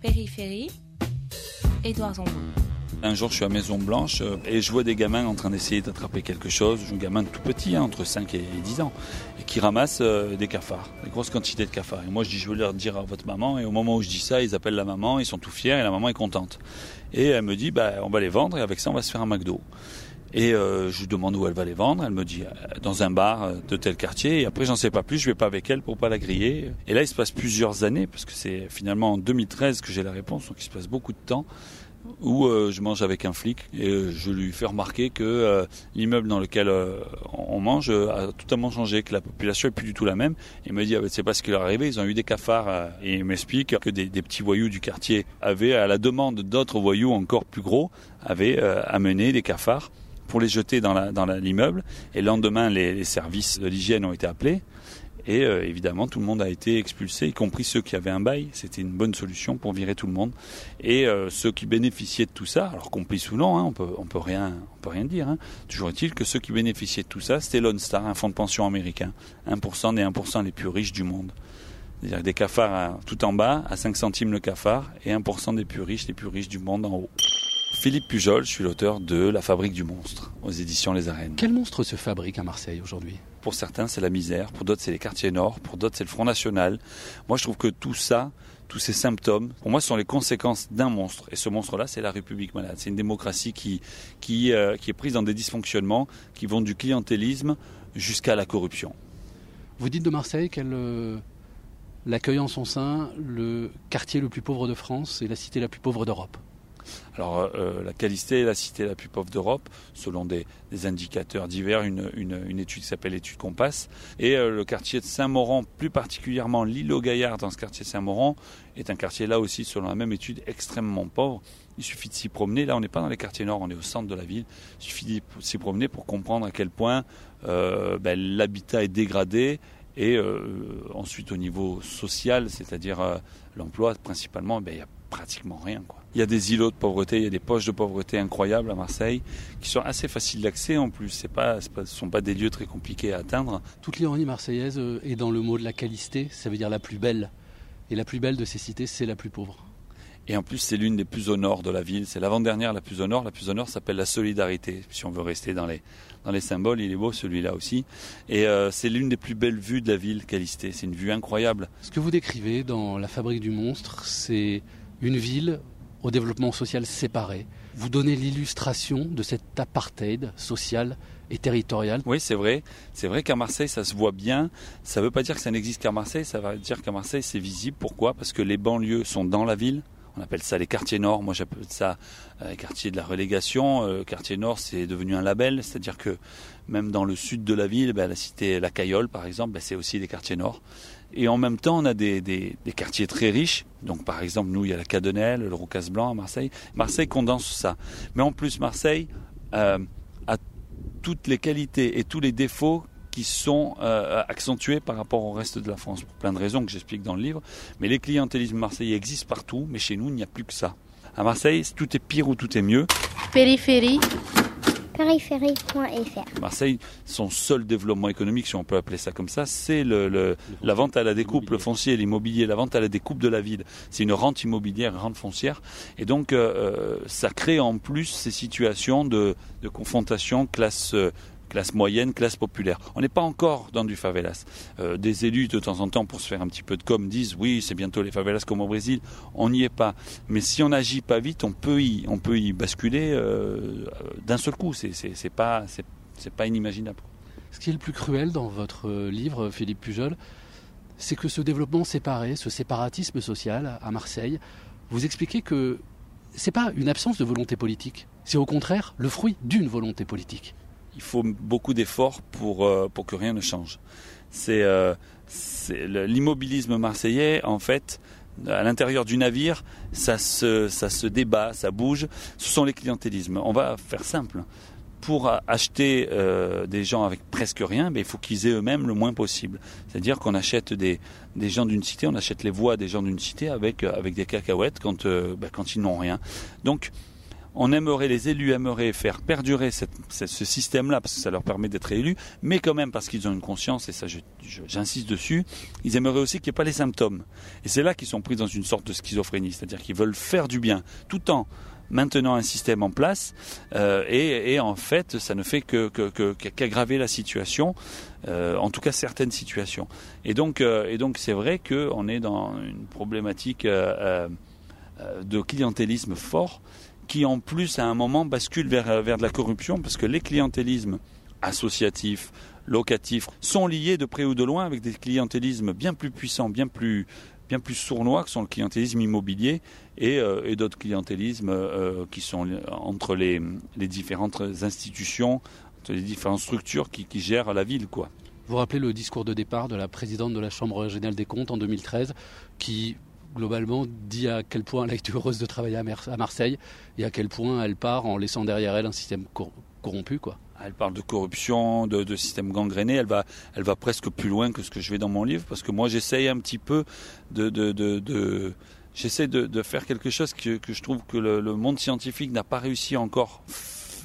Périphérie, Édouard Zambon. Un jour, je suis à Maison Blanche euh, et je vois des gamins en train d'essayer d'attraper quelque chose. Un gamin tout petit, hein, entre 5 et 10 ans, qui ramasse euh, des cafards, des grosses quantités de cafards. Et moi, je dis, je veux leur dire à votre maman. Et au moment où je dis ça, ils appellent la maman, ils sont tout fiers et la maman est contente. Et elle me dit, bah, on va les vendre et avec ça, on va se faire un McDo. Et euh, je lui demande où elle va les vendre. Elle me dit euh, dans un bar euh, de tel quartier. Et après, j'en sais pas plus. Je vais pas avec elle pour pas la griller. Et là, il se passe plusieurs années parce que c'est finalement en 2013 que j'ai la réponse. Donc, il se passe beaucoup de temps où je mange avec un flic et je lui fais remarquer que l'immeuble dans lequel on mange a totalement changé, que la population est plus du tout la même. Il me dit ah, ben, c'est pas ce qui leur est arrivé, ils ont eu des cafards et il m'explique que des, des petits voyous du quartier avaient, à la demande d'autres voyous encore plus gros, avaient amené des cafards pour les jeter dans dans la- l'immeuble. Et le lendemain, les, services de l'hygiène ont été appelés. Et euh, évidemment, tout le monde a été expulsé, y compris ceux qui avaient un bail. C'était une bonne solution pour virer tout le monde. Et euh, ceux qui bénéficiaient de tout ça, alors complices ou non, hein, on peut, on peut rien, on peut rien dire. Hein. Toujours est-il que ceux qui bénéficiaient de tout ça, c'était Lone Star, un fonds de pension américain, 1% des 1% les plus riches du monde. C'est-à-dire des cafards à- tout en bas, à 5 centimes le cafard, et 1% des plus riches, les plus riches du monde en haut. Philippe Pujol, je suis l'auteur de La Fabrique du monstre, aux éditions Les Arènes. Quel monstre se fabrique à Marseille aujourd'hui? Pour certains, c'est la misère. Pour d'autres, c'est les quartiers nord. Pour d'autres, c'est le Front National. Moi, je trouve que tout ça, tous ces symptômes, pour moi, ce sont les conséquences d'un monstre. Et ce monstre-là, c'est la République malade. C'est une démocratie qui, qui, euh, qui est prise dans des dysfonctionnements qui vont du clientélisme jusqu'à la corruption. Vous dites de Marseille qu'elle euh, l'accueille en son sein le quartier le plus pauvre de France et la cité la plus pauvre d'Europe. Alors, euh, la Calisté est la cité la plus pauvre d'Europe, selon des, indicateurs divers, une, étude qui s'appelle l'étude Compass. Et euh, le quartier de Saint-Maurent, plus particulièrement l'île aux Gaillard, dans ce quartier de Saint-Maurent, est un quartier là aussi, selon la même étude, extrêmement pauvre. Il suffit de s'y promener. Là, on n'est pas dans les quartiers nord, on est au centre de la ville. Il suffit de s'y promener pour comprendre à quel point euh, ben, l'habitat est dégradé. Et euh, ensuite, au niveau social, c'est-à-dire euh, l'emploi principalement, ben, il y a pratiquement rien. Quoi. Il y a des îlots de pauvreté, il y a des poches de pauvreté incroyables à Marseille, qui sont assez faciles d'accès en plus. C'est pas, ce ne sont pas des lieux très compliqués à atteindre. Toute l'ironie marseillaise euh, est dans le mot de la Calisté, ça veut dire la plus belle. Et la plus belle de ces cités, c'est la plus pauvre. Et en plus, c'est l'une des plus au nord de la ville. C'est l'avant-dernière la plus au nord. La plus au nord s'appelle la solidarité. Si on veut rester dans les, dans les symboles, il est beau celui-là aussi. Et euh, c'est l'une des plus belles vues de la ville, Calisté. C'est une vue incroyable. Ce que vous décrivez dans La fabrique du monstre, c'est une ville au développement social séparé. Vous donnez l'illustration de cet apartheid social et territorial. Oui, c'est vrai. C'est vrai qu'à Marseille, ça se voit bien. Ça ne veut pas dire que ça n'existe qu'à Marseille. Ça veut dire qu'à Marseille, c'est visible. Pourquoi? Parce que les banlieues sont dans la ville. On appelle ça les quartiers nord. Moi, j'appelle ça euh, les quartiers de la relégation. Euh, quartier nord, c'est devenu un label. C'est-à-dire que même dans le sud de la ville, ben, la cité La Caillole, par exemple, ben, c'est aussi des quartiers nord. Et en même temps, on a des, des, quartiers très riches. Donc, par exemple, nous, il y a la Cadenelle, le Roucas Blanc à Marseille. Marseille condense ça. Mais en plus, Marseille euh, a toutes les qualités et tous les défauts qui sont euh, accentués par rapport au reste de la France, pour plein de raisons que j'explique dans le livre. Mais les clientélismes marseillais existent partout, mais chez nous, il n'y a plus que ça. À Marseille, tout est pire ou tout est mieux. Périphérie, Marseille, son seul développement économique, si on peut appeler ça comme ça, c'est le, le, la vente à la découpe, le foncier, l'immobilier, la vente à la découpe de la ville. C'est une rente immobilière, une rente foncière. Et donc, euh, ça crée en plus ces situations de, de confrontation classe. Euh, classe moyenne, classe populaire. On n'est pas encore dans du favelas. Euh, des élus, de temps en temps, pour se faire un petit peu de com, disent oui, c'est bientôt les favelas comme au Brésil. On n'y est pas. Mais si on n'agit pas vite, on peut y, on peut y basculer euh, d'un seul coup. C'est, c'est, c'est pas, c'est, c'est pas inimaginable. Ce qui est le plus cruel dans votre livre, Philippe Pujol, c'est que ce développement séparé, ce séparatisme social à Marseille, vous expliquez que c'est pas une absence de volonté politique, c'est au contraire le fruit d'une volonté politique il faut beaucoup d'efforts pour, euh, pour que rien ne change. C'est, euh, l'immobilisme marseillais, en fait, à l'intérieur du navire, ça se, ça se débat, ça bouge. Ce sont les clientélismes. On va faire simple. Pour acheter euh, des gens avec presque rien, ben, il faut qu'ils aient eux-mêmes le moins possible. C'est-à-dire qu'on achète des, des gens d'une cité, on achète les voix des gens d'une cité avec, avec des cacahuètes quand, ben, quand ils n'ont rien. Donc, on aimerait, les élus aimeraient faire perdurer ce système-là parce que ça leur permet d'être élus, mais quand même parce qu'ils ont une conscience, et ça j'insiste dessus, ils aimeraient aussi qu'il n'y ait pas les symptômes. Et c'est là qu'ils sont pris dans une sorte de schizophrénie, c'est-à-dire qu'ils veulent faire du bien tout en maintenant un système en place euh, et, en fait ça ne fait que, qu'aggraver la situation, euh, en tout cas certaines situations. Euh, et donc c'est vrai qu'on est dans une problématique de clientélisme fort qui en plus à un moment bascule vers, vers de la corruption parce que les clientélismes associatifs, locatifs sont liés de près ou de loin avec des clientélismes bien plus puissants, bien plus bien plus sournois que sont le clientélisme immobilier et, euh, d'autres clientélismes euh, qui sont entre les, différentes institutions, entre les différentes structures qui, gèrent la ville. Quoi. Vous rappelez le discours de départ de la présidente de la Chambre régionale des comptes en 2013 qui globalement dit à quel point elle a été heureuse de travailler à Marseille et à quel point elle part en laissant derrière elle un système corrompu. Quoi. Elle parle de corruption, de, système gangréné. Elle va, elle va presque plus loin que ce que je vais dans mon livre, parce que moi j'essaye un petit peu de, de, de, j'essaie de, faire quelque chose que, que je trouve que le, monde scientifique n'a pas réussi encore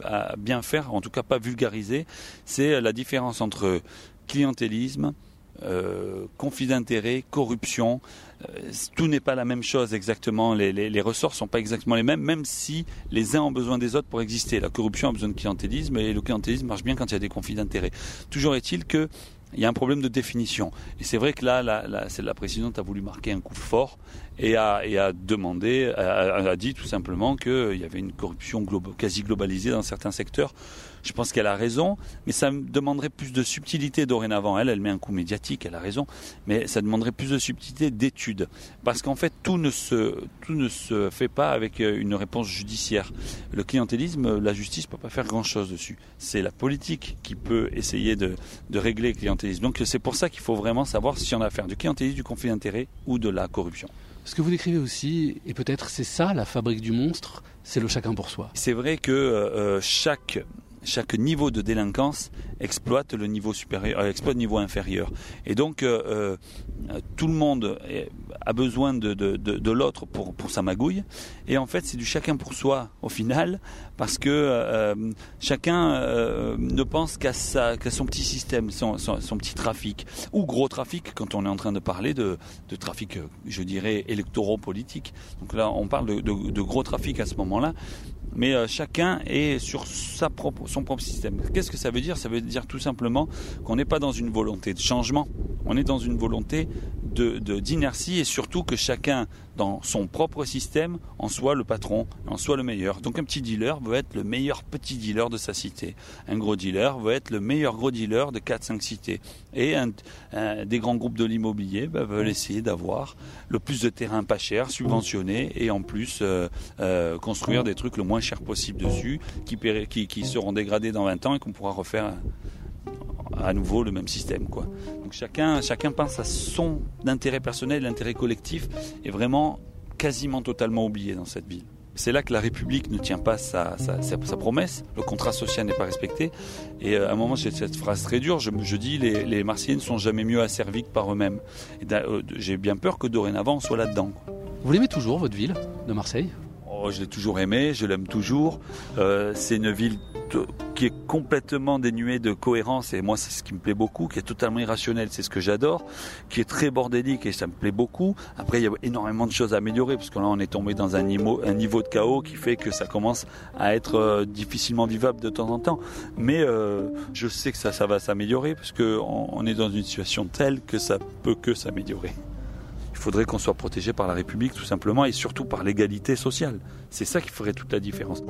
à bien faire, en tout cas pas vulgariser. C'est la différence entre clientélisme, euh, conflit d'intérêt, corruption. Euh, tout n'est pas la même chose exactement. Les, les, les ressorts sont pas exactement les mêmes, même si les uns ont besoin des autres pour exister. La corruption a besoin de clientélisme et le clientélisme marche bien quand il y a des conflits d'intérêt. Toujours est-il que il y a un problème de définition. Et c'est vrai que là, la, la, présidente a voulu marquer un coup fort et a, et a demandé, a, a dit tout simplement qu'il y avait une corruption quasi globalisée dans certains secteurs. Je pense qu'elle a raison, mais ça me demanderait plus de subtilité dorénavant. Elle, elle met un coup médiatique, elle a raison, mais ça demanderait plus de subtilité d'études. Parce qu'en fait, tout ne, se, tout ne se fait pas avec euh, une réponse judiciaire. Le clientélisme, la justice ne peut pas faire grand-chose dessus. C'est la politique qui peut essayer de, de régler le clientélisme. Donc c'est pour ça qu'il faut vraiment savoir si on a affaire du clientélisme, du conflit d'intérêt ou de la corruption. Ce que vous décrivez aussi, et peut-être c'est ça la fabrique du monstre, c'est le chacun pour soi. C'est vrai que euh, chaque chaque niveau de délinquance exploite le niveau supérieur, euh, exploite le niveau inférieur. Et donc euh, euh, tout le monde a besoin de, de, de, l'autre pour, pour sa magouille. Et en fait, c'est du chacun pour soi au final, parce que chacun ne pense qu'à qu'à son petit système, son, son, petit trafic, ou gros trafic quand on est en train de parler de, de trafic, je dirais, électoro-politique. Donc là, on parle de, gros trafic à ce moment-là mais euh, chacun est sur son propre système. Qu'est-ce que ça veut dire? Ça veut dire tout simplement qu'on n'est pas dans une volonté de changement, on est dans une volonté de, d'inertie et surtout que chacun dans son propre système en soit le patron, en soit le meilleur. Donc un petit dealer veut être le meilleur petit dealer de sa cité. Un gros dealer veut être le meilleur gros dealer de 4-5 cités. Et des grands groupes de l'immobilier bah, veulent essayer d'avoir le plus de terrain pas cher, subventionné et en plus euh, euh, construire des trucs le moins cher possible dessus qui, qui, qui seront dégradés dans 20 ans et qu'on pourra refaire à nouveau le même système. Quoi. Donc chacun, chacun pense à son intérêt personnel, l'intérêt collectif est vraiment quasiment totalement oublié dans cette ville. C'est là que la République ne tient pas sa, sa, promesse, le contrat social n'est pas respecté. Et euh, à un moment, j'ai cette phrase très dure, je, je dis les, les Marseillais ne sont jamais mieux asservis que par eux-mêmes. Euh, j'ai bien peur que dorénavant on soit là-dedans. Vous l'aimez toujours, votre ville de Marseille? Oh, Je l'ai toujours aimé, je l'aime toujours. Euh, c'est une ville qui est complètement dénué de cohérence et moi c'est ce qui me plaît beaucoup, qui est totalement irrationnel, c'est ce que j'adore, qui est très bordélique et ça me plaît beaucoup. Après il y a énormément de choses à améliorer parce que là on est tombé dans un niveau, de chaos qui fait que ça commence à être euh, difficilement vivable de temps en temps. Mais euh, je sais que ça, va s'améliorer parce qu'on on est dans une situation telle que ça peut que s'améliorer. Il faudrait qu'on soit protégé par la République tout simplement et surtout par l'égalité sociale. C'est ça qui ferait toute la différence.